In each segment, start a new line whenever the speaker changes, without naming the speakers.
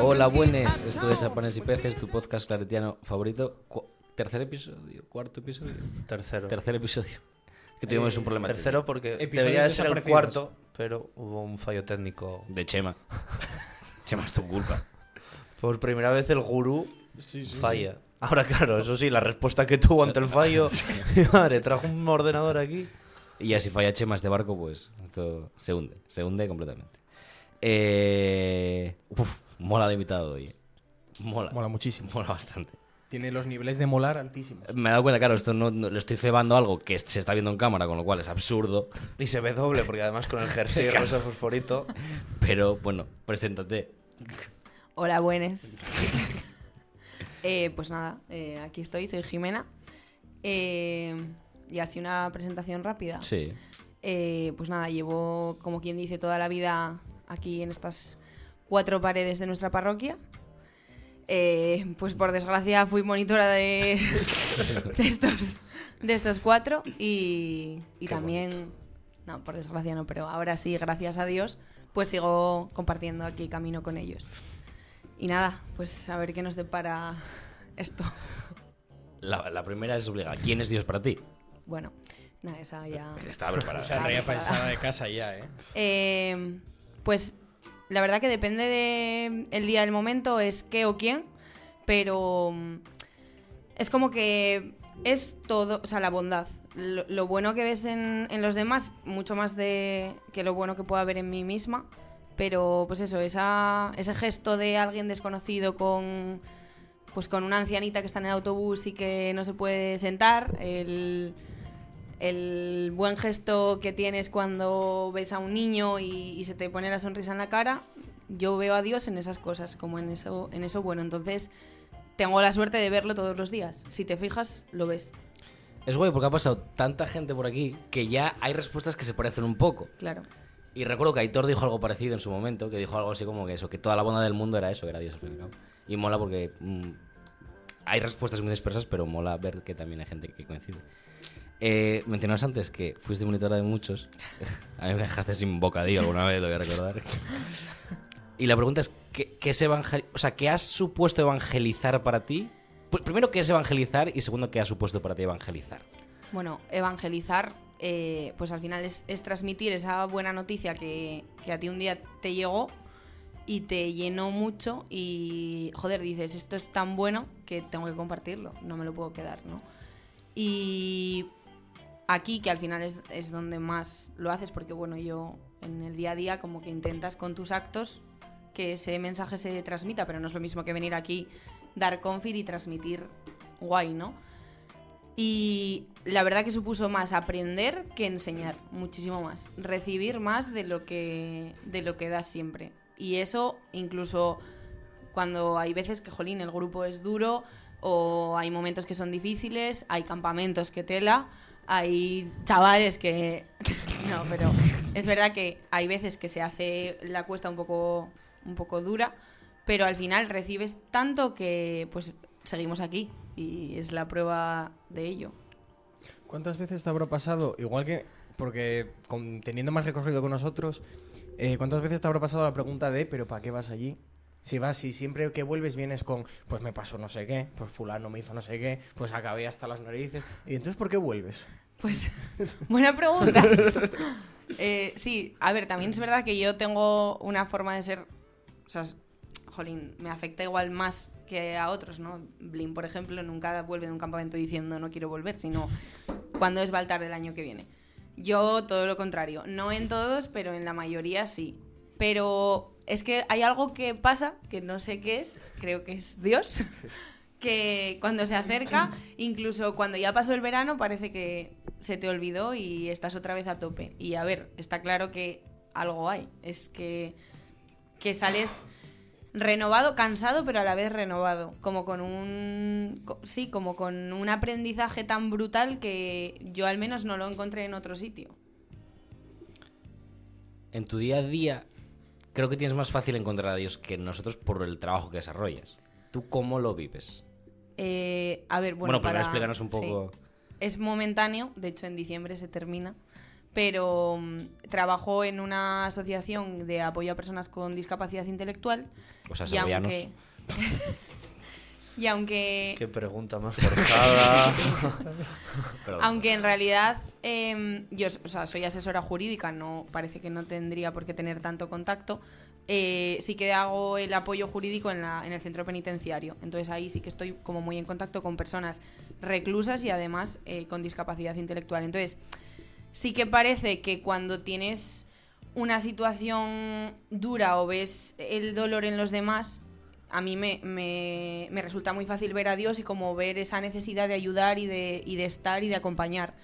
Hola, buenas. Esto es
to-
A Panes y Peces, tu podcast claretiano favorito. Cu- tercer episodio, cuarto episodio.
Tercero.
Tercer episodio. Que tuvimos un problema
Tercero porque debería de ser el cuarto, pero hubo un fallo técnico.
de Chema. Chema, es tu culpa.
Por primera vez el gurú falla. Ahora, claro, eso sí, la respuesta que tuvo ante el fallo. Mi madre, trajo un ordenador aquí.
Y ya si falla Chema este barco, pues esto se hunde. Se hunde completamente. Eh... Uf, mola el invitado hoy. eh. Mola.
Mola muchísimo.
Mola bastante.
Tiene los niveles de molar altísimos.
Me he dado cuenta, claro, esto no, no- le estoy cebando algo que se está viendo en cámara, con lo cual es absurdo.
Y se ve doble, porque además con el jersey rosa fosforito.
Pero bueno, preséntate.
Hola, buenas. Eh, pues nada, eh, aquí estoy, soy Jimena. Eh, y así una presentación rápida.
Sí.
Eh, pues nada, llevo, como quien dice, toda la vida aquí en estas cuatro paredes de nuestra parroquia. Eh, pues por desgracia fui monitora de, de estos, de estos cuatro y, y también, no, por desgracia no, pero ahora sí, gracias a Dios, pues sigo compartiendo aquí camino con ellos. Y nada, pues a ver qué nos depara esto.
La, la primera es obligada. ¿Quién es Dios para ti?
Bueno, nada, esa ya...
Estaba preparada.
O sea, traía pensada de casa ya, ¿eh?
Eh, pues la verdad que depende de el día del momento, es qué o quién, pero mm, es como que es todo, o sea, la bondad. Lo, lo bueno que ves en, en los demás, mucho más de que lo bueno que pueda haber en mí misma. Pero pues eso, esa, ese gesto de alguien desconocido con pues con una ancianita que está en el autobús y que no se puede sentar, el, el buen gesto que tienes cuando ves a un niño y, y se te pone la sonrisa en la cara, yo veo a Dios en esas cosas, como en eso, en eso bueno. Entonces, tengo la suerte de verlo todos los días. Si te fijas, lo ves,
Es guay porque ha pasado tanta gente por aquí que ya hay respuestas que se parecen un poco.
claro.
Y recuerdo que Aitor dijo algo parecido en su momento, que dijo algo así como que eso, que toda la bondad del mundo era eso, que era Dios al fin y al cabo. Y mola porque mm, hay respuestas muy dispersas, pero mola ver que también hay gente que coincide. Eh, mencionabas antes que fuiste monitora de muchos. A mí me dejaste sin bocadillo alguna vez, lo voy a recordar. Y la pregunta es, ¿qué, qué es o sea, ¿qué has supuesto evangelizar para ti? Pr- Primero, ¿qué es evangelizar? Y segundo, ¿qué has supuesto para ti evangelizar?
Bueno, evangelizar, eh, pues al final es, es transmitir esa buena noticia que, que a ti un día te llegó y te llenó mucho y, joder, dices, esto es tan bueno que tengo que compartirlo, no me lo puedo quedar, ¿no? Y aquí, que al final es, es donde más lo haces, porque bueno, yo en el día a día como que intentas con tus actos que ese mensaje se transmita, pero no es lo mismo que venir aquí, dar confit y transmitir guay, ¿no? Y la verdad que supuso más aprender que enseñar, muchísimo más. Recibir más de lo que, de lo que das siempre. Y eso incluso cuando hay veces que, jolín, el grupo es duro o hay momentos que son difíciles, hay campamentos que tela, hay chavales que... no, pero es verdad que hay veces que se hace la cuesta un poco, un poco dura, pero al final recibes tanto que pues seguimos aquí y es la prueba de ello.
¿Cuántas veces te habrá pasado? Igual que, porque teniendo más recorrido con nosotros, eh, ¿cuántas veces te habrá pasado la pregunta de, pero ¿para qué vas allí? Si vas, si siempre que vuelves vienes con, pues me pasó no sé qué, pues fulano me hizo no sé qué, pues acabé hasta las narices. ¿Y entonces por qué vuelves?
Pues, buena pregunta. Eh, sí, a ver, también es verdad que yo tengo una forma de ser. O sea, jolín, me afecta igual más que a otros, ¿no? Blin, por ejemplo, nunca vuelve de un campamento diciendo no quiero volver, sino cuando es Baltar del año que viene. Yo todo lo contrario. No en todos, pero en la mayoría sí. Pero es que hay algo que pasa, que no sé qué es, creo que es Dios, que cuando se acerca, incluso cuando ya pasó el verano, parece que se te olvidó y estás otra vez a tope. Y a ver, está claro que algo hay. Es que, que sales renovado, cansado, pero a la vez renovado. Como con un. Sí, como con un aprendizaje tan brutal que yo al menos no lo encontré en otro sitio.
En tu día a día, creo que tienes más fácil encontrar a Dios que nosotros por el trabajo que desarrollas. ¿Tú cómo lo vives?
Eh, a ver, bueno,
Bueno, primero
para-
explícanos un
sí.
poco.
Es momentáneo, de hecho en diciembre se termina, pero mm, trabajo en una asociación de apoyo a personas con discapacidad intelectual.
O sea,
y aunque, y aunque
Qué pregunta más forzada.
Aunque en realidad em, yo o sea, soy asesora jurídica, no parece que no tendría por qué tener tanto contacto. eh, sí que hago el apoyo jurídico en, la- en el centro penitenciario. Entonces ahí sí que estoy como muy en contacto con personas reclusas y además eh, con discapacidad intelectual. Entonces sí que parece que cuando tienes una situación dura o ves el dolor en los demás, a mí me, me- me resulta muy fácil ver a Dios y como ver esa necesidad de ayudar y de, y de estar y de acompañar.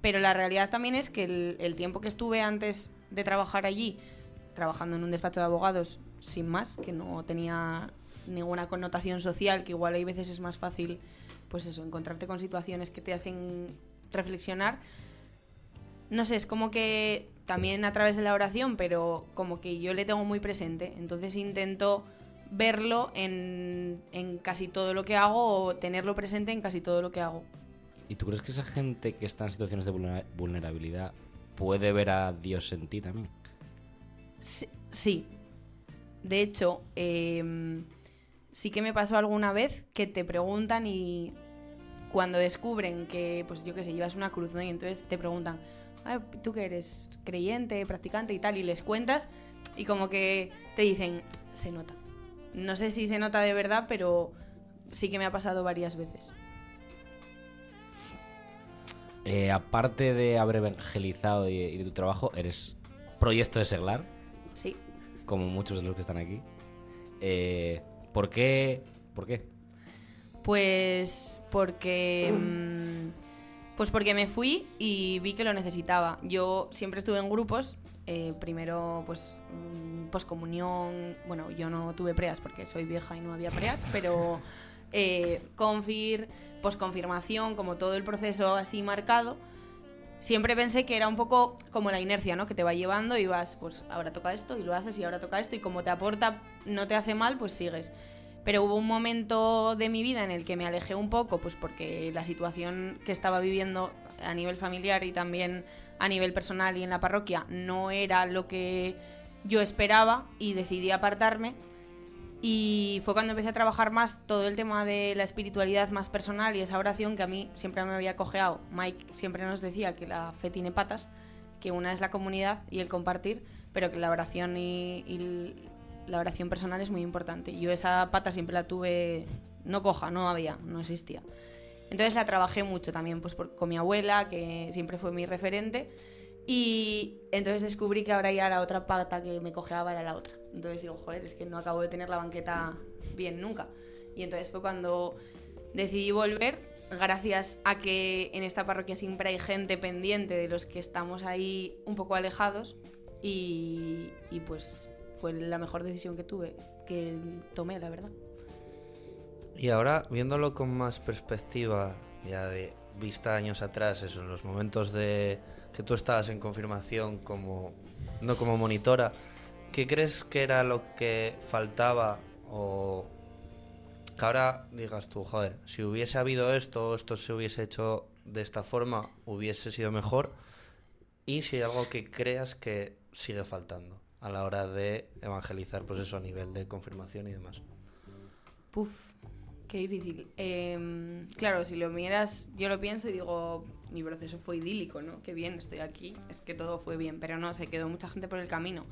Pero la realidad también es que el, tiempo que estuve antes de trabajar allí, trabajando en un despacho de abogados, sin más, que no tenía ninguna connotación social, que igual hay veces es más fácil, pues eso, encontrarte con situaciones que te hacen reflexionar. No sé, es como que también a través de la oración, pero como que yo le tengo muy presente. Entonces intento verlo en, en casi todo lo que hago o tenerlo presente en casi todo lo que hago.
¿Y tú crees que esa gente que está en situaciones de vulnera- vulnerabilidad puede ver a Dios en ti también?
Sí. sí. De hecho, em, sí que me pasó alguna vez que te preguntan y cuando descubren que, pues yo qué sé, llevas una cruz, ¿no? Y entonces te preguntan, "Ay, ¿tú qué eres? ¿Creyente, practicante y tal? Y les cuentas y como que te dicen, se nota. No sé si se nota de verdad, pero sí que me ha pasado varias veces.
Eh, aparte de haber evangelizado y, y de tu trabajo, eres proyecto de seglar,
Sí.
como muchos de los que están aquí. Eh, ¿Por qué? ¿Por qué?
Pues porque. mm, Pues porque me fui y vi que lo necesitaba. Yo siempre estuve en grupos. Eh, primero, pues, mm, poscomunión. Bueno, yo no tuve preas porque soy vieja y no había preas, pero eh, confir, posconfirmación, como todo el proceso así marcado. Siempre pensé que era un poco como la inercia, ¿no? Que te va llevando y vas, pues ahora toca esto y lo haces y ahora toca esto y como te aporta, no te hace mal, pues sigues. Pero hubo un momento de mi vida en el que me alejé un poco, pues porque la situación que estaba viviendo a nivel familiar y también a nivel personal y en la parroquia no era lo que yo esperaba y decidí apartarme. Y fue cuando empecé a trabajar más todo el tema de la espiritualidad más personal y esa oración que a mí siempre me había cojeado. Mike siempre nos decía que la fe tiene patas, que una es la comunidad y el compartir, pero que la oración y, la oración personal es muy importante. Yo esa pata siempre la tuve no coja, no había, no existía. Entonces la trabajé mucho también pues, por- con mi abuela, que siempre fue mi referente. Y entonces descubrí que ahora ya la otra pata que me cojeaba era la otra. Entonces digo, joder, es que no acabo de tener la banqueta bien nunca. Y entonces fue cuando decidí volver, gracias a que en esta parroquia siempre hay gente pendiente de los que estamos ahí un poco alejados. Y, y pues fue la mejor decisión que tuve, que tomé, la verdad.
Y ahora, viéndolo con más perspectiva, ya de vista años atrás, eso, en los momentos de que tú estabas en confirmación como no como monitora, ¿qué crees que era lo que faltaba o que ahora digas tú, joder, si hubiese habido esto, esto se hubiese hecho de esta forma, hubiese sido mejor? Y si hay algo que creas que sigue faltando a la hora de evangelizar, pues eso a nivel de confirmación y demás.
Puf, qué difícil. Em, claro, si lo miras, yo lo pienso y digo, mi proceso fue idílico, ¿no? Qué bien, estoy aquí, es que todo fue bien, pero no, se quedó mucha gente por el camino.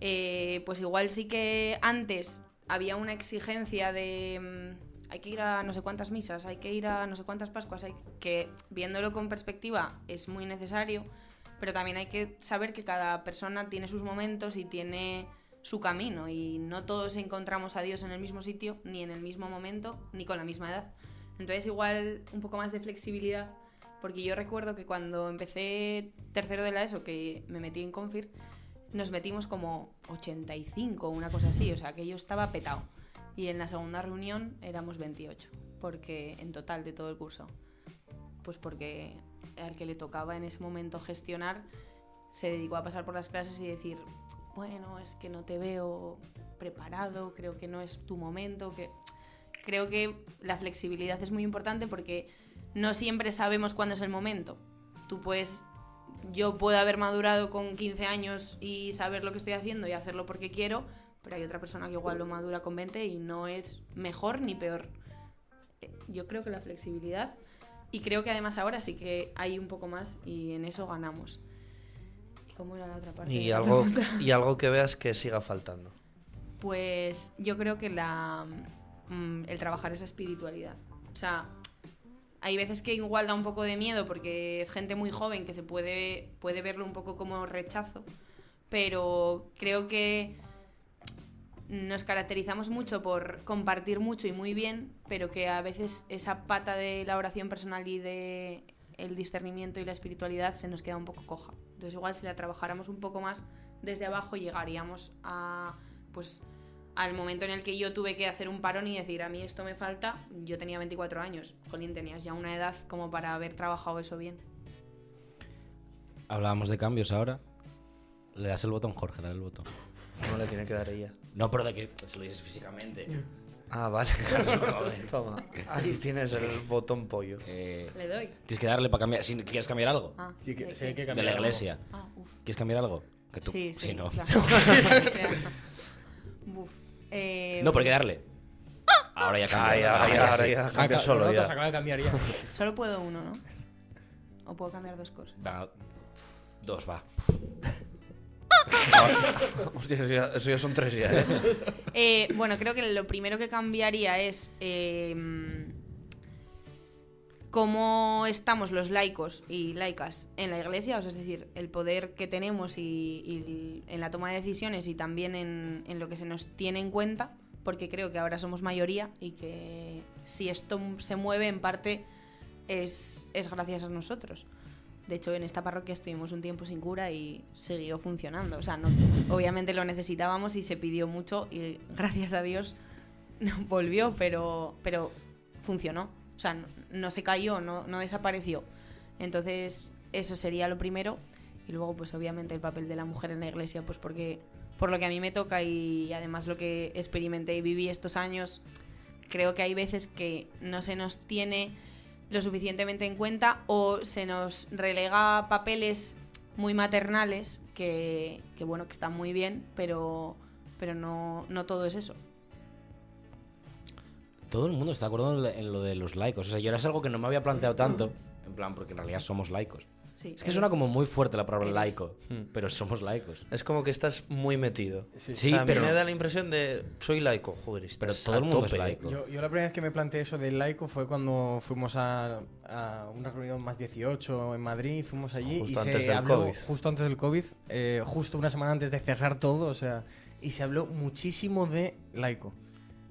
Eh, pues igual sí que antes había una exigencia de mm, hay que ir a no sé cuántas misas, hay que ir a no sé cuántas Pascuas, que viéndolo con perspectiva es muy necesario, pero también hay que saber que cada persona tiene sus momentos y tiene su camino y no todos encontramos a Dios en el mismo sitio, ni en el mismo momento, ni con la misma edad. Entonces igual un poco más de flexibilidad, porque yo recuerdo que cuando empecé tercero de la ESO, que me metí en Confir, nos metimos como 85 o una cosa así, o sea, que yo estaba petado. Y en la segunda reunión éramos 28, porque en total de todo el curso. Pues porque al que le tocaba en ese momento gestionar se dedicó a pasar por las clases y decir, bueno, es que no te veo preparado, creo que no es tu momento, creo que la flexibilidad es muy importante porque no siempre sabemos cuándo es el momento. Tú puedes yo puedo haber madurado con 15 años y saber lo que estoy haciendo y hacerlo porque quiero, pero hay otra persona que igual lo madura con 20 y no es mejor ni peor. Eh, Yo creo que la flexibilidad y creo que además ahora sí que hay un poco más y en eso ganamos. ¿Y cómo era la otra parte? de
Y
la
algo, y algo que veas que siga faltando.
Pues yo creo que la, mm, el trabajar esa espiritualidad. O sea, hay veces que igual da un poco de miedo porque es gente muy joven que se puede, puede verlo un poco como rechazo, pero creo que nos caracterizamos mucho por compartir mucho y muy bien, pero que a veces esa pata de la oración personal y de el discernimiento y la espiritualidad se nos queda un poco coja. Entonces igual si la trabajáramos un poco más desde abajo llegaríamos a pues al momento en el que yo tuve que hacer un parón y decir a mí esto me falta, yo tenía 24 años, Jolín, tenías ya una edad como para haber trabajado eso bien.
Hablábamos de cambios ahora. Le das el botón, Jorge, dale el botón.
No le tiene que dar ella.
No, pero de que se lo dices físicamente.
Ah, vale. Toma. Ahí tienes el botón pollo.
Eh,
Le doy.
tienes que darle para cambiar. Si quieres cambiar algo.
Ah,
Sí, que,
¿de
sí, hay que
De
cambiar
la
algo.
iglesia.
Ah, uf.
¿Quieres cambiar algo? Que tú.
Sí, sí.
si no.
claro. Buf. Eh,
No, porque darle. Ahora ya cambia.
Ahí, ahora
Ahora
ya,
sí.
ahora ya
Ah,
cambia
claro,
solo ya.
acaba de cambiar ya.
Solo puedo uno, ¿no? O puedo cambiar dos cosas.
Va, Dos, va.
Hostia, eso ya, son tres ya, ¿eh?
Eh, bueno, creo que lo primero que cambiaría es eh, cómo estamos los laicos y laicas en la iglesia, o sea, es decir, el poder que tenemos y en la toma de decisiones y también en, en lo que se nos tiene en cuenta, porque creo que ahora somos mayoría y que si esto se mueve en parte es, es gracias a nosotros. De hecho, en esta parroquia estuvimos un tiempo sin cura y siguió funcionando. O sea, no, obviamente lo necesitábamos y se pidió mucho y gracias a Dios volvió, pero, pero funcionó. O sea, no, no se cayó, no, no desapareció. Entonces, eso sería lo primero. Y luego, pues obviamente el papel de la mujer en la iglesia, pues porque por lo que a mí me toca y además lo que experimenté y viví estos años, creo que hay veces que no se nos tiene lo suficientemente en cuenta o se nos relega papeles muy maternales que, bueno, que están muy bien, pero, pero no, no todo es eso.
Todo el mundo está de acuerdo en lo de los laicos. O sea, yo era algo que no me había planteado tanto. En plan, porque en realidad somos laicos.
Sí,
Es que suena
eres-
como muy fuerte la palabra
Eres.
laico.
Hmm.
Pero somos laicos.
Es como que estás muy metido.
Sí.
Sí,
o sea, a mí
pero-
me da la impresión de soy laico, joder, estás
Pero todo el mundo es
tope.
laico.
Yo, yo la primera vez que me planteé eso del laico fue cuando fuimos a, a una reunión más 18 en Madrid, fuimos allí
Justo
y
antes
se
del
habló
COVID.
justo antes del COVID, eh, justo una semana antes de cerrar todo, o sea, y se habló muchísimo de laico.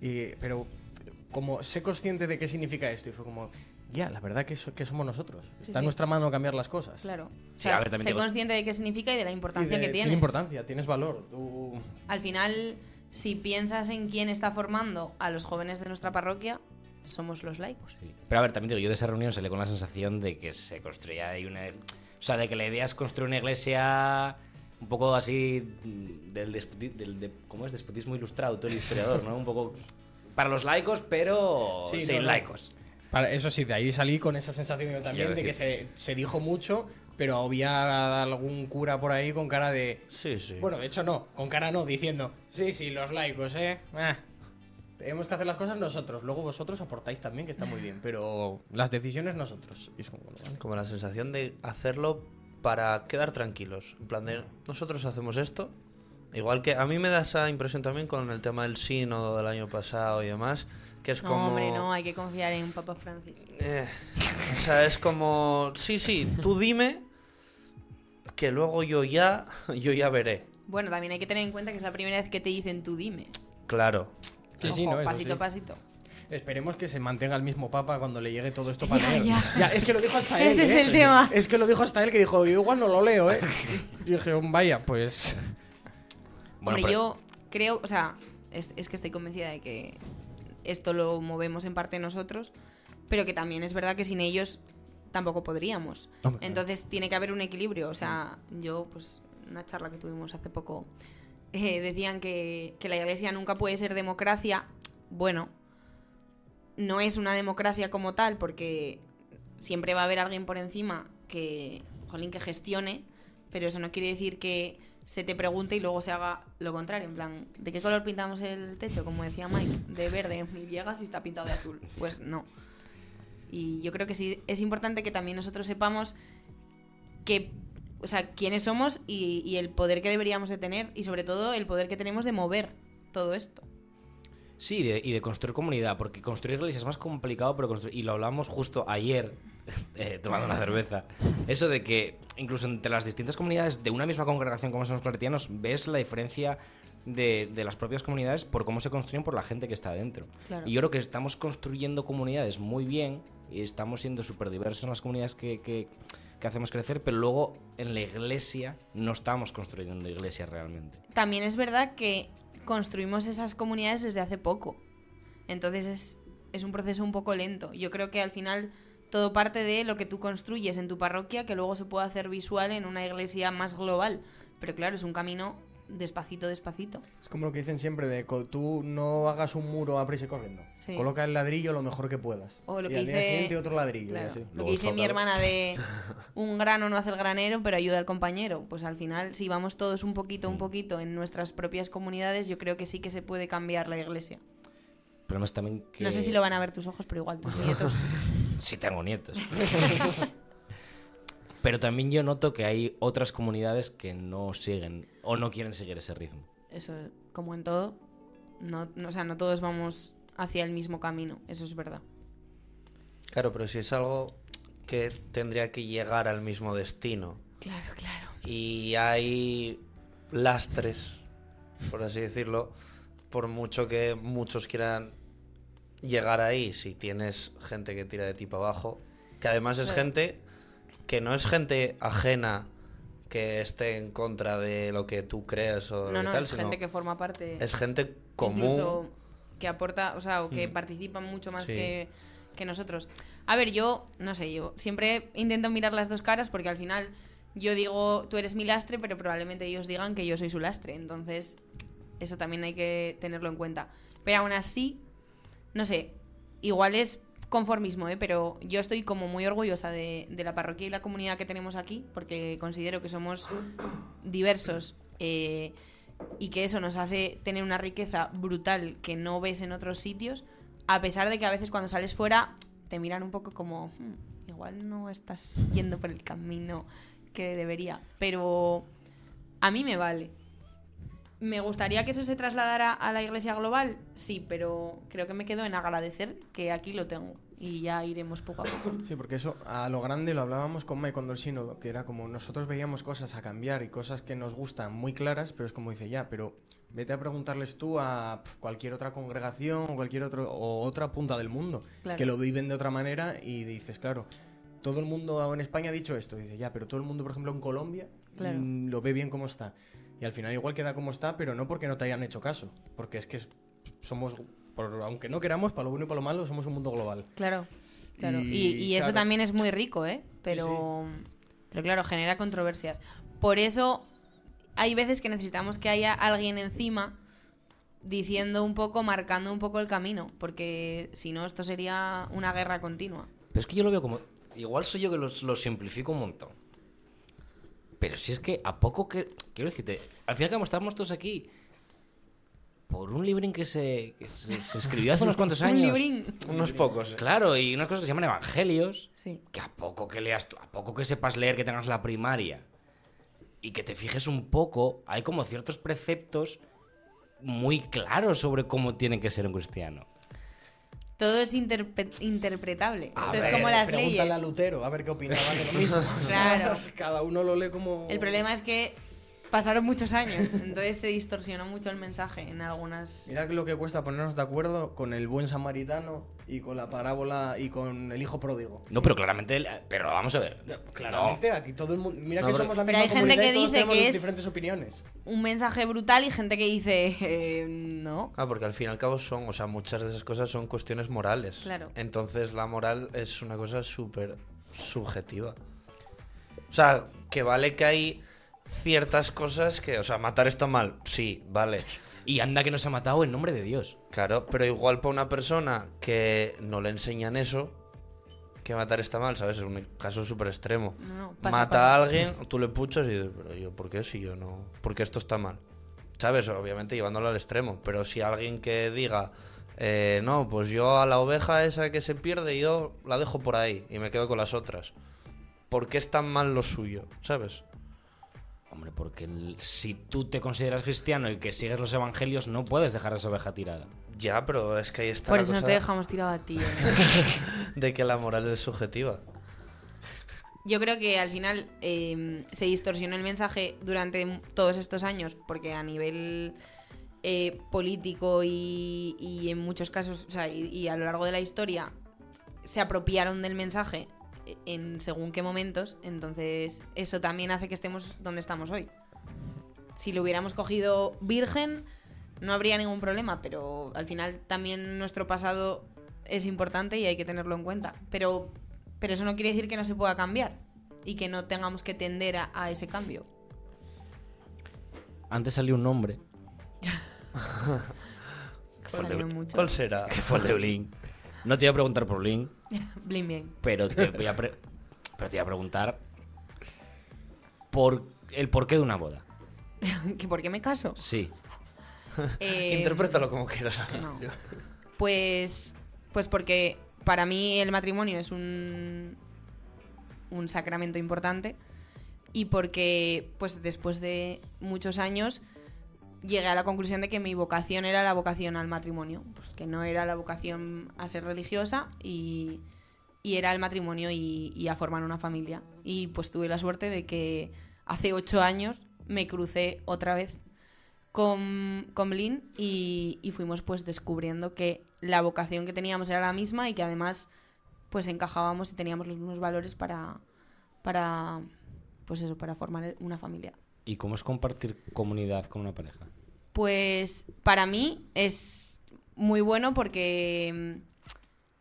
Y, pero como sé consciente de qué significa esto y fue como, ya, la verdad que, so- que somos nosotros.
Sí,
Está en
sí.
nuestra mano cambiar las cosas.
Claro. O sea,
ver,
sé consciente de qué significa y de la importancia
de-
que
Tiene
tienes.
importancia, tienes valor. Tú-
Al final, si piensas en quién está formando a los jóvenes de nuestra parroquia, somos los laicos.
Sí. Pero a ver, también digo, yo de esa reunión salí con la sensación de que se construía ahí una... O sea, de que la idea es construir una iglesia un poco así del, desputi- del de- ¿cómo es? despotismo ilustrado, todo el historiador, ¿no? Un poco para los laicos, pero
Sí,
sin
no, no. Para, eso sí, de ahí salí con esa sensación yo también
Quiero
de que se, se dijo mucho, pero había algún cura por ahí con cara de...
Sí, sí.
Bueno, de hecho no, con cara no, diciendo, sí, sí, los laicos, ¿eh? Ah, tenemos que hacer las cosas nosotros, luego vosotros aportáis también, que está muy bien, pero las decisiones nosotros. Y bueno, vale.
Como la sensación de hacerlo para quedar tranquilos. En plan de, nosotros hacemos esto. Igual que a mí me da esa impresión también con el tema del sínodo del año pasado y demás, que es
No,
como...
hombre, no, hay que confiar en Papa Francis.
Eh, o sea, es como, sí, sí, tú dime que luego yo ya, yo ya veré.
Bueno, también hay que tener en cuenta que es la primera vez que te dicen tú dime.
Claro.
Sí, sí,
Ojo,
no, eso
pasito
sí.
a pasito.
Esperemos que se mantenga el mismo papa cuando le llegue todo esto para
Ya,
leer.
ya.
es que lo dijo hasta él.
Ese es
¿eh?
el tema.
Es que lo dijo hasta él que dijo, yo igual no lo leo, ¿eh? Y dije, vaya, pues...
Bueno,
Hombre,
pero-
yo creo, o sea, es, es que estoy convencida de que esto lo movemos en parte nosotros, pero que también es verdad que sin ellos tampoco podríamos.
Hombre, claro.
Entonces tiene que haber un equilibrio. O sea, yo, pues, una charla que tuvimos hace poco, eh, decían que, que la iglesia nunca puede ser democracia. Bueno, no es una democracia como tal, porque siempre va a haber alguien por encima que, jolín, que gestione, pero eso no quiere decir que se te pregunte y luego se haga lo contrario, en plan, ¿de qué color pintamos el techo? Como decía Mike, de verde, y llegas y está pintado de azul. Pues no. Y yo creo que sí es importante que también nosotros sepamos que, o sea, quiénes somos y, y el poder que deberíamos de tener y sobre todo el poder que tenemos de mover todo esto.
Sí, y de, y de construir comunidad, porque construir iglesias es más complicado, pero construir, y lo hablamos justo ayer, eh, tomando una cerveza. Eso de que incluso entre las distintas comunidades de una misma congregación como somos claretianos, ves la diferencia de, de las propias comunidades por cómo se construyen por la gente que está dentro.
Claro.
Y yo creo que estamos construyendo comunidades muy bien y estamos siendo súper diversos en las comunidades que, que- que hacemos crecer, pero luego en la iglesia no estamos construyendo iglesias realmente.
También es verdad que construimos esas comunidades desde hace poco. Entonces es, es un proceso un poco lento. Yo creo que al final todo parte de lo que tú construyes en tu parroquia, que luego se puede hacer visual en una iglesia más global. Pero claro, es un camino despacito, despacito.
Es como lo que dicen siempre de tú no hagas un muro a prisa y corriendo.
Sí.
Coloca el ladrillo lo mejor que puedas.
O lo
y
que
al día
dice-
siguiente otro ladrillo. y
Claro,
así.
Lo
Luego
que dice mi hermana de un grano no hace el granero, pero ayuda al compañero. Pues al final, si vamos todos un poquito,
Mm.
un poquito en nuestras propias comunidades, yo creo que sí que se puede cambiar la iglesia.
Problema es también que...
No sé si lo van a ver tus ojos, pero igual tus nietos.
Sí tengo nietos. Pero también yo noto que hay otras comunidades que no siguen o no quieren seguir ese ritmo.
Eso, como en todo, no, no- o sea, no todos vamos hacia el mismo camino, eso es verdad.
Claro, pero si es algo que tendría que llegar al mismo destino
Claro, claro.
y hay lastres, por así decirlo, por mucho que muchos quieran llegar ahí, si tienes gente que tira de ti para abajo, que además es
Claro.
gente que no es gente ajena que esté en contra de lo que tú crees o
No, no,
tal,
es
sino
gente que forma parte.
es gente común.
Incluso que aporta, o sea, o que participa mucho más
Sí.
que, que nosotros. A ver, yo, no sé, yo siempre intento mirar las dos caras porque al final yo digo, tú eres mi lastre, pero probablemente ellos digan que yo soy su lastre. Entonces, eso también hay que tenerlo en cuenta. Pero aún así, no sé, igual es conformismo, ¿eh? pero yo estoy como muy orgullosa de, la parroquia y la comunidad que tenemos aquí, porque considero que somos diversos eh, y que eso nos hace tener una riqueza brutal que no ves en otros sitios, a pesar de que a veces cuando sales fuera te miran un poco como, "Hmm, igual no estás yendo por el camino que debería, pero a mí me vale. ¿Me gustaría que eso se trasladara a la iglesia global? Sí, pero creo que me quedo en agradecer que aquí lo tengo y ya iremos poco a poco.
Sí, porque eso a lo grande lo hablábamos con Mike cuando el sínodo, que era como nosotros veíamos cosas a cambiar y cosas que nos gustan muy claras, pero es como dice ya, pero vete a preguntarles tú a pf, cualquier otra congregación o cualquier otro o otra punta del mundo
Claro.
que lo viven de otra manera y dices, claro, todo el mundo en España ha dicho esto, dice ya, pero todo el mundo, por ejemplo, en Colombia
Claro.
mm, lo ve bien como está. Y al final igual queda como está, pero no porque no te hayan hecho caso, porque es que somos por- aunque no queramos, para lo bueno y para lo malo, somos un mundo global.
Claro, claro. Y,
Y,
y eso
claro.
también es muy rico, ¿eh? Pero, pero claro, genera controversias. Por eso hay veces que necesitamos que haya alguien encima diciendo un poco, marcando un poco el camino, porque si no esto sería una guerra continua.
Pero es que yo lo veo como. Igual soy yo que lo, lo simplifico un montón. Pero si es que a poco que. Quiero decirte, al final que estamos todos aquí. Por un librín que se, que se, se escribió hace unos cuantos
Un
años.
librín.
Unos pocos. ¿eh?
Claro, y unas cosas que se llaman evangelios.
Sí.
Que a poco que leas, tú- a poco que sepas leer, que tengas la primaria. Y que te fijes un poco, hay como ciertos preceptos muy claros sobre cómo tiene que ser un cristiano.
Todo es interpe- interpretable.
A
Esto es
ver,
como las leyes.
a Lutero, a ver qué opinaba de lo mismo.
Claro.
Cada uno lo lee como...
El problema es que pasaron muchos años, entonces se distorsionó mucho el mensaje en algunas...
Mira que lo que cuesta ponernos de acuerdo con el buen samaritano y con la parábola y con el hijo pródigo.
No, pero claramente. Pero vamos a ver.
Claramente, aquí todo el mundo... Mira
No,
que
pero-
somos la
Pero
misma
hay gente que
todos
dice
tenemos
que es-
diferentes opiniones.
un mensaje brutal y gente que dice eh, no.
Ah, porque al fin y al cabo son, o sea, muchas de esas cosas son cuestiones morales.
Claro.
Entonces la moral es una cosa súper subjetiva. O sea, que vale que hay ciertas cosas que, o sea, matar está mal, sí, vale.
Y anda que nos ha matado en nombre de Dios.
Claro, pero igual para una persona que no le enseñan eso, que matar está mal, ¿sabes? Es un caso súper extremo.
No, no, pasa,
Mata
pasa.
a alguien, tú le puchas y dices, pero yo, ¿por qué si yo no? Porque esto está mal. ¿Sabes? Obviamente llevándolo al extremo. Pero si alguien que diga, eh, no, pues yo a la oveja esa que se pierde, yo la dejo por ahí y me quedo con las otras. ¿Por qué es tan mal lo suyo? ¿Sabes?
Hombre, porque el- si tú te consideras cristiano y que sigues los evangelios, no puedes dejar a esa oveja tirada.
Ya, pero es que ahí está
Por
la
eso no te dejamos tirado a ti. ¿eh?
de que la moral es subjetiva.
Yo creo que al final eh, se distorsionó el mensaje durante todos estos años, porque a nivel eh, político y, y en muchos casos, o sea, y, y a lo largo de la historia, se apropiaron del mensaje en según qué momentos, entonces eso también hace que estemos donde estamos hoy. Si lo hubiéramos cogido virgen, no habría ningún problema, pero al final también nuestro pasado es importante y hay que tenerlo en cuenta. Pero, pero eso no quiere decir que no se pueda cambiar y que no tengamos que tender a, a ese cambio.
Antes salió un nombre.
¿Cuál será?
que fue el de Blink. No te iba a preguntar por Blink,
Blin bien.
pero te voy a, pre- pero te iba a preguntar por el porqué de una boda.
¿Que ¿Por qué me caso?
Sí.
Eh,
Interprétalo como quieras.
No. Pues, pues porque para mí el matrimonio es un, un sacramento importante y porque pues después de muchos años llegué a la conclusión de que mi vocación era la vocación al matrimonio, pues que no era la vocación a ser religiosa y, era el matrimonio y, a formar una familia. Y pues tuve la suerte de que hace ocho años me crucé otra vez con, con Blin y, y fuimos pues descubriendo que la vocación que teníamos era la misma y que además pues encajábamos y teníamos los mismos valores para, para pues eso, para formar una familia.
¿Y cómo es compartir comunidad con una pareja?
Pues para mí es muy bueno porque mm,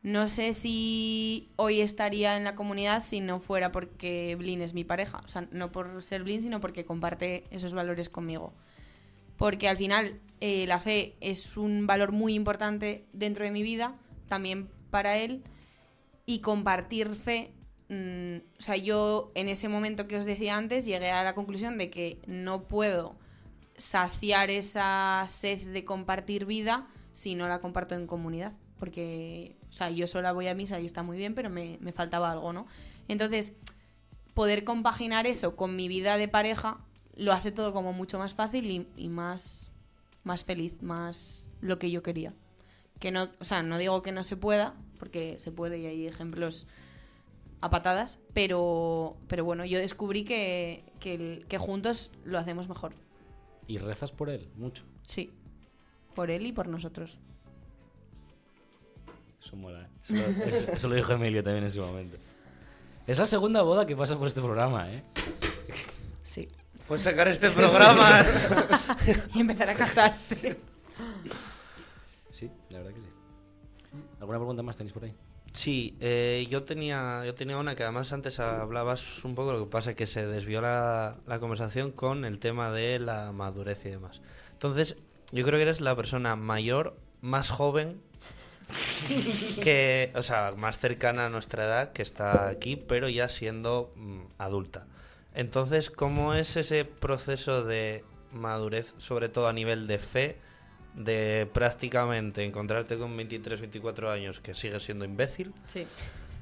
no sé si hoy estaría en la comunidad si no fuera porque Blin es mi pareja. O sea, no por ser Blin, sino porque comparte esos valores conmigo. Porque al final eh, la fe es un valor muy importante dentro de mi vida, también para él. Y compartir fe, mm, o sea, yo en ese momento que os decía antes llegué a la conclusión de que no puedo saciar esa sed de compartir vida si no la comparto en comunidad. Porque, o sea, yo sola voy a misa y está muy bien, pero me, me faltaba algo, ¿no? Entonces, poder compaginar eso con mi vida de pareja lo hace todo como mucho más fácil y, y más, más feliz, más lo que yo quería. Que no, o sea, no digo que no se pueda, porque se puede y hay ejemplos a patadas, pero, pero bueno, yo descubrí que, que, el- que juntos lo hacemos mejor.
¿Y rezas por él? Mucho.
Sí. Por él y por nosotros.
Eso mola. ¿eh? Eso lo, eso- eso lo dijo Emilio también en su momento. Es la segunda boda que pasa por este programa, ¿eh?
Sí.
Pues sacar este programa.
Y empezar a casarse.
Sí, la verdad que sí. ¿Alguna pregunta más tenéis por ahí?
Sí, eh, yo tenía yo tenía una que además antes hablabas un poco, lo que pasa es que se desvió la, la conversación con el tema de la madurez y demás. Entonces, yo creo que eres la persona mayor, más joven, que, o sea, más cercana a nuestra edad que está aquí, pero ya siendo mm, adulta. Entonces, ¿cómo es ese proceso de madurez, sobre todo a nivel de fe, de prácticamente encontrarte con 23, 24 años que sigues siendo imbécil?
Sí.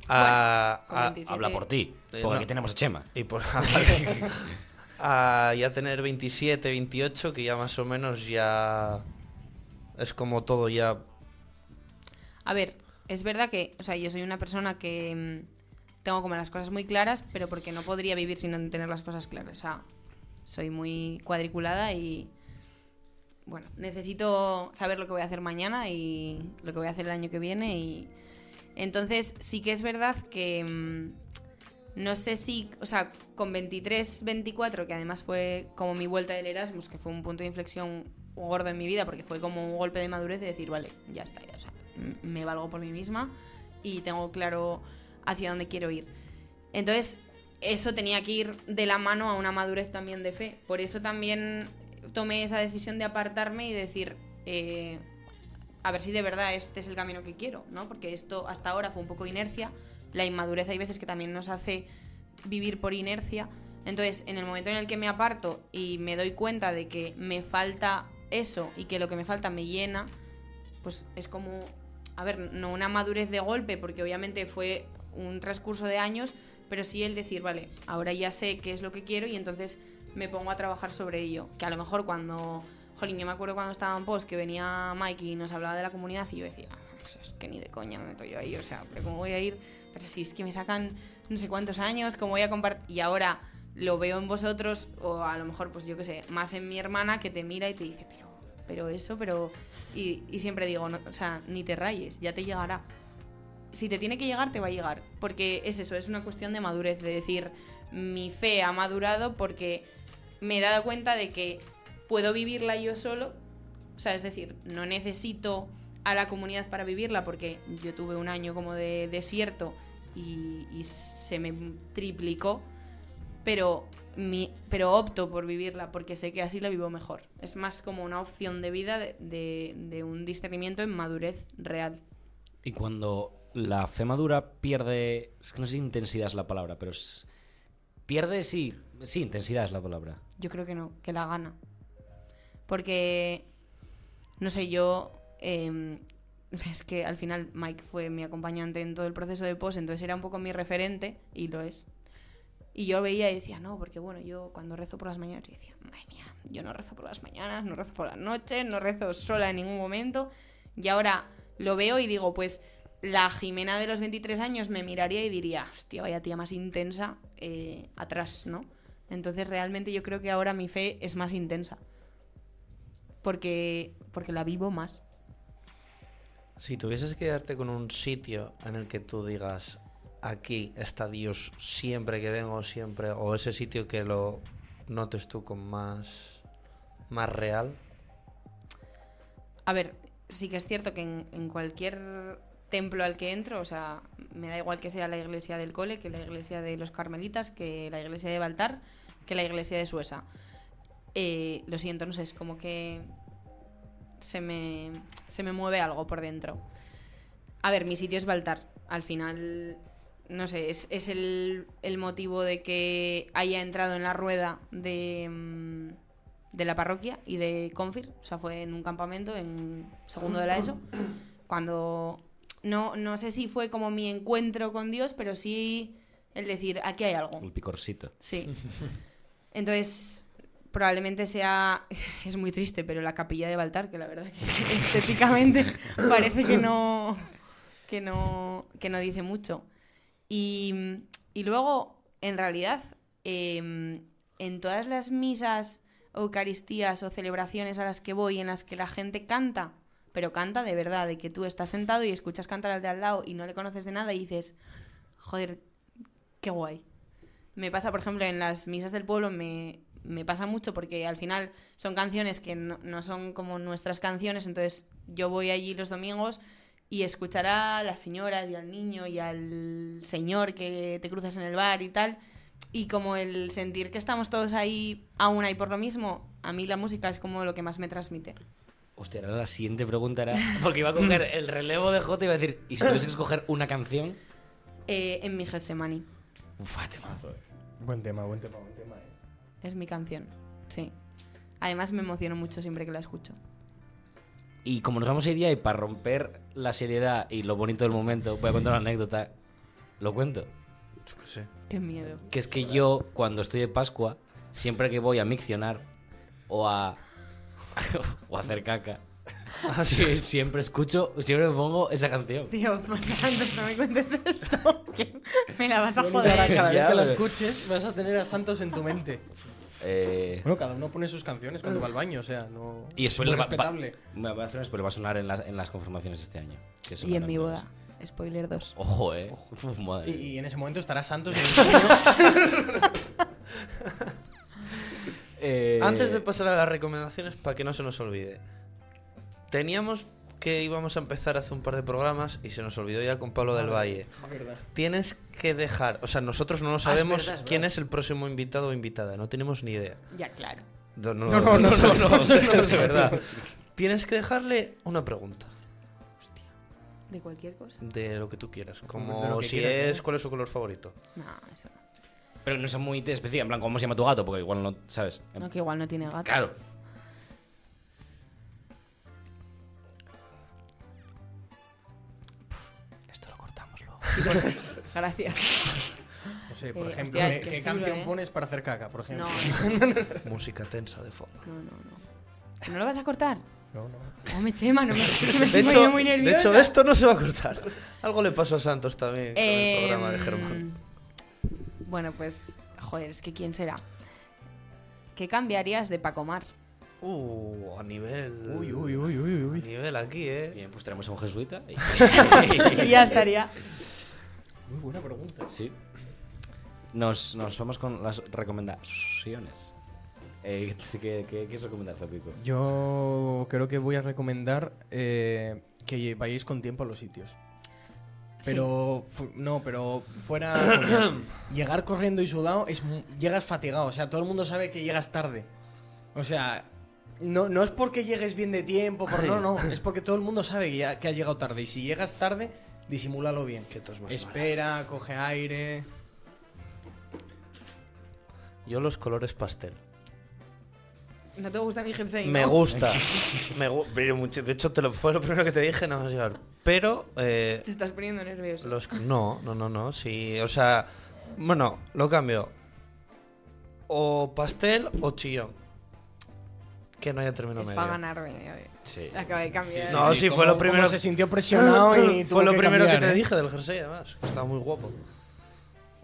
A,
con
a-
27.
Habla por ti.
Eh,
Porque
no.
aquí tenemos a Chema.
y por a ya tener 27, 28, que ya más o menos ya es como todo ya
A ver, es verdad que, o sea, yo soy una persona que mm, tengo como las cosas muy claras, pero porque no podría vivir sin tener las cosas claras. O sea, soy muy cuadriculada y, bueno, necesito saber lo que voy a hacer mañana y lo que voy a hacer el año que viene y entonces sí que es verdad que mm, no sé si, o sea, con 23, 24, que además fue como mi vuelta del Erasmus, que fue un punto de inflexión gordo en mi vida, porque fue como un golpe de madurez de decir, vale, ya está, ya, o sea, me valgo por mí misma y tengo claro hacia dónde quiero ir. Entonces, eso tenía que ir de la mano a una madurez también de fe. Por eso también tomé esa decisión de apartarme y decir, eh, a ver si de verdad este es el camino que quiero, ¿no? Porque esto hasta ahora fue un poco inercia. la inmadurez hay veces que también nos hace vivir por inercia. Entonces, en el momento en el que me aparto y me doy cuenta de que me falta eso y que lo que me falta me llena, pues es como, a ver, no una madurez de golpe, porque obviamente fue un transcurso de años, pero sí el decir, vale, ahora ya sé qué es lo que quiero y entonces me pongo a trabajar sobre ello. Que a lo mejor cuando, jolín, yo me acuerdo cuando estaba en post que venía Mike y nos hablaba de la comunidad y yo decía, "Ah, pues es que ni de coña me meto yo ahí, o sea, pero ¿cómo voy a ir? Pero si es que me sacan no sé cuántos años, ¿cómo voy a compartir? Y ahora lo veo en vosotros, o a lo mejor, pues yo qué sé, más en mi hermana que te mira y te dice, pero, pero eso, pero... Y, siempre digo, o sea, ni te rayes, ya te llegará si te tiene que llegar, te va a llegar. Porque es eso, es una cuestión de madurez, de decir, mi fe ha madurado porque me he dado cuenta de que puedo vivirla yo solo. O sea, es decir, no necesito a la comunidad para vivirla porque yo tuve un año como de desierto y, se me triplicó. Pero, mi, pero opto por vivirla porque sé que así la vivo mejor. Es más como una opción de vida de, de- de un discernimiento en madurez real.
Y cuando la fe madura pierde. Es que no sé si intensidad es la palabra, pero es. Pierde, sí. Sí, intensidad es la palabra.
Yo creo que no, que la gana. Porque, no sé, yo... eh, es que al final Mike fue mi acompañante en todo el proceso de post, entonces era un poco mi referente, y lo es. Y yo veía y decía, no, porque bueno, yo cuando rezo por las mañanas, yo decía, madre mía, yo no rezo por las mañanas, no rezo por las noches, no rezo sola en ningún momento. Y ahora lo veo y digo, pues la Jimena de los 23 años me miraría y diría, hostia, vaya tía más intensa eh, atrás, ¿no? Entonces realmente yo creo que ahora mi fe es más intensa. Porque, porque la vivo más.
Si tuvieses que quedarte con un sitio en el que tú digas, aquí está Dios siempre que vengo, siempre, o ese sitio que lo notes tú con más, más real,
A ver, sí que es cierto que en, en cualquier templo al que entro, o sea, me da igual que sea la iglesia del cole, que la iglesia de los carmelitas, que la iglesia de Baltar, que la iglesia de Suesa. Eh, lo siento, no sé, es como que se me, se me mueve algo por dentro. A ver, mi sitio es Baltar. Al final, no sé, es, es el, el motivo de que haya entrado en la rueda de, mm, de la parroquia y de Confir. O sea, fue en un campamento en segundo de la ESO. Cuando. No, no sé si fue como mi encuentro con Dios, pero sí el decir, aquí hay algo.
El picorcito.
Sí. Entonces, probablemente sea. Es muy triste, pero la capilla de Baltar, que la verdad que estéticamente parece que no. que no. que no dice mucho. Y, y luego, en realidad, em, en todas las misas, eucaristías o celebraciones a las que voy, en las que la gente canta, pero canta de verdad, de que tú estás sentado y escuchas cantar al de al lado y no le conoces de nada y dices, joder, qué guay. Me pasa, por ejemplo, en las misas del pueblo, me, me pasa mucho porque al final son canciones que no, no son como nuestras canciones, entonces yo voy allí los domingos y escuchar a las señoras y al niño y al señor que te cruzas en el bar y tal, y como el sentir que estamos todos ahí a una y por lo mismo, a mí la música es como lo que más me transmite.
Hostia, ahora la siguiente pregunta era. Porque iba a coger el relevo de Jota y iba a decir, ¿y si tuvieses que escoger una canción?
Eh, en mi Getsemani.
Ufa, temazo, eh.
Buen tema, buen tema, buen tema. eh.
Es mi canción, sí. Además me emociono mucho siempre que la escucho.
Y como nos vamos a ir ya y para romper la seriedad y lo bonito del momento, voy a contar una anécdota. ¿Lo cuento?
yo qué sé.
Qué miedo.
Que es que yo, cuando estoy de Pascua, siempre que voy a miccionar o a, o hacer caca, sí, siempre escucho, siempre me pongo esa canción.
Tío, Santos, no me cuentes esto. que me la vas a joder.
cada vez
Ya,
que la escuches vas a tener a Santos en tu mente.
Eh,
Bueno, cada uno pone sus canciones cuando va al baño, o sea, no...
y
es
spoiler va, va-
respetable.
me voy a hacer un spoiler, va a sonar en las, en las confirmaciones este año. que
Y en mi boda. Spoiler 2.
todas. Ojo, eh. Uf, madre
Y, y en ese momento estará Santos en el.
Eh,
Antes de pasar a las recomendaciones, para que no se nos olvide, teníamos que íbamos a empezar hace un par de programas y se nos olvidó ya con Pablo del Valle. Tienes que dejar, o sea, nosotros no lo sabemos
verdad, es
quién
verdad.
es el próximo invitado o invitada, no tenemos ni idea.
Ya, claro.
No, no,
No, no, no, no,
sabemos,
no, eso no lo
es verdad. Tienes que dejarle una pregunta.
De cualquier cosa.
De lo que tú quieras. Como si
quieras,
es.
¿eh?
¿Cuál es su color favorito?
No, eso no.
Pero no es muy específica, en plan, ¿cómo se llama tu gato? Porque igual no, ¿sabes?
No, que igual no tiene gato.
Claro. Esto lo cortamos luego.
Gracias.
No sé, por
Eh,
ejemplo,
hostia,
¿qué,
es que
qué
es duro,
canción
¿eh?
pones para hacer caca, por ejemplo?
no,
Música tensa de fondo.
no, no. no. ¿No lo vas a cortar?
No, no.
Hombre, Chema, no me, me
De
estoy poniendo
hecho,
muy
de
nerviosa.
hecho, esto no se va a cortar. Algo le pasó a Santos también con
Eh,
el programa de Germán.
Bueno, pues, joder, es que ¿quién será? ¿Qué cambiarías de Pacomar?
Uh, a nivel.
Uy, uy, uy, uy,
A nivel aquí, eh.
Bien, pues tenemos a un jesuita. y-
y ya estaría.
Muy buena pregunta.
Sí. Nos, nos vamos con las recomendaciones. Eh, ¿qué, qué, qué quieres recomendar, Zapico?
Yo creo que voy a recomendar eh, que vayáis con tiempo a los sitios. Pero fu- no, pero fuera llegar corriendo y sudado es mu- llegas fatigado, o sea, todo el mundo sabe que llegas tarde. O sea, no, no es porque llegues bien de tiempo, por, no, no, es porque todo el mundo sabe que, ya- que has llegado tarde y si llegas tarde, disimúlalo bien.
Que
Espera, coge aire.
Yo los colores pastel.
¿No te gusta mi jersey?
Me
no?
gusta. me gu- pero mucho- de hecho, te lo, fue lo primero que te dije, no vas a llevar. Pero eh,
Te estás poniendo nervioso.
los no, no, no, no. Sí, o sea, bueno, lo cambio. O pastel o chillón. Que no haya término
es
medio.
para ver.
Sí.
Acabé de cambiar.
No, sí, fue lo primero-
se sintió presionado y tuvo
Fue lo primero
cambiar,
que te
¿eh?
dije del jersey, además. que Estaba muy guapo.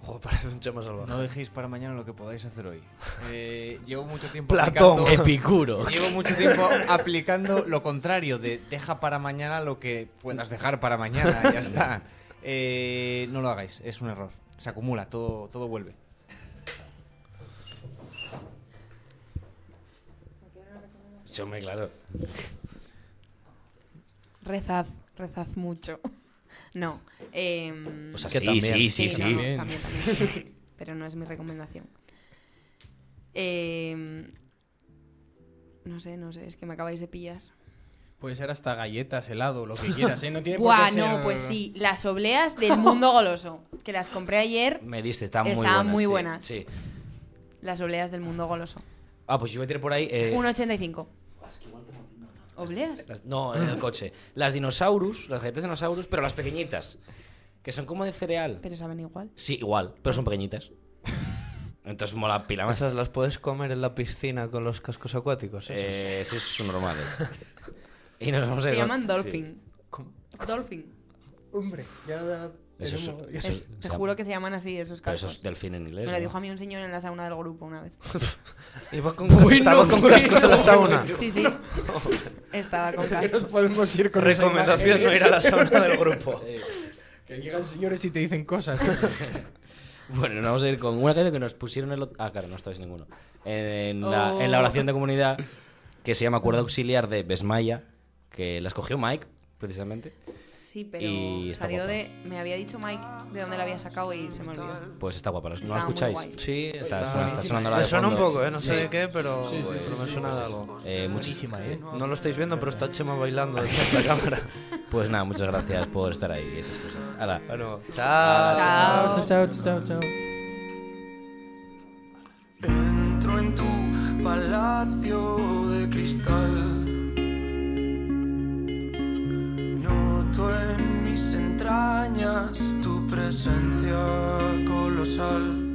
Parece un chema salvaje.
No dejéis para mañana lo que podáis hacer hoy. Eh, llevo mucho tiempo
Platón.
aplicando-
Epicuro.
Llevo mucho tiempo aplicando lo contrario de deja para mañana lo que puedas dejar para mañana, ya está. Eh, no lo hagáis, es un error. Se acumula, todo, todo vuelve.
Sí, hombre, claro.
Rezad, rezad mucho. No. em,
O sea,
Que
sí,
también.
sí, sí, sí.
no,
También.
también, también. Pero no es mi recomendación. Em, no sé, no sé, es que me acabáis de pillar.
Puede ser hasta galletas, helado, lo que quieras, ¿eh? No tiene por
Buah,
qué ser-
no, pues sí, las obleas del mundo goloso, que las compré ayer,
Me diste, estaban muy
Estaban
buenas.
muy
sí,
buenas.
Sí.
las obleas del mundo goloso.
Ah, pues yo voy a tirar por ahí. eh,
1,85. ¿Obleas?
las- no, en el coche. Las dinosaurus, las galletas de dinosaurus, pero las pequeñitas. Que son como de cereal.
Pero saben igual.
Sí, igual, pero son pequeñitas. Entonces mola pila más.
Esas las puedes comer en la piscina con los cascos acuáticos. esas.
Eh, sí, son normales. Y nos vamos a
Se
ir con-
llaman
sí.
Dolphin.
¿Cómo?
Dolphin.
Hombre, ya
Eso es- eso
Es-
es-
te juro que se llaman así esos
Pero eso
cascos.
es delfín en inglés.
Me lo
¿no?
dijo a mí un señor en la sauna del grupo una vez.
Iba con,
Bueno,
estaba con
bueno,
cascos en la sauna.
Sí, sí. Estaba con
Que nos
cascos.
podemos ir con
Recomendación no ir a la sauna del grupo.
Que llegan señores y te dicen cosas.
Bueno, nos vamos a ir con una canción que nos pusieron el otro... Ah, claro, no estáis ninguno. En la,
Oh.
en la oración de comunidad que se llama Acuerdo Auxiliar de Besmaya, que la escogió Mike, precisamente.
Sí, pero
Y
salió
guapa.
de. Me había dicho Mike de dónde la había sacado y se me olvidó.
Pues está guapa. ¿No la escucháis?
Sí,
Está,
está,
suena- está sonando la
Me
de
suena un poco, ¿eh? No sé
Sí.
de qué, pero,
Sí, sí,
pero
sí,
me suena de algo.
Eh, muchis-
¿eh?
No lo estáis viendo, pero está Chema bailando detrás de la cámara.
Pues nada, muchas gracias por estar ahí y esas cosas. Hala.
Bueno, chao.
Chao.
chao, chao, chao.
Entro en tu palacio de cristal. Presencia colosal.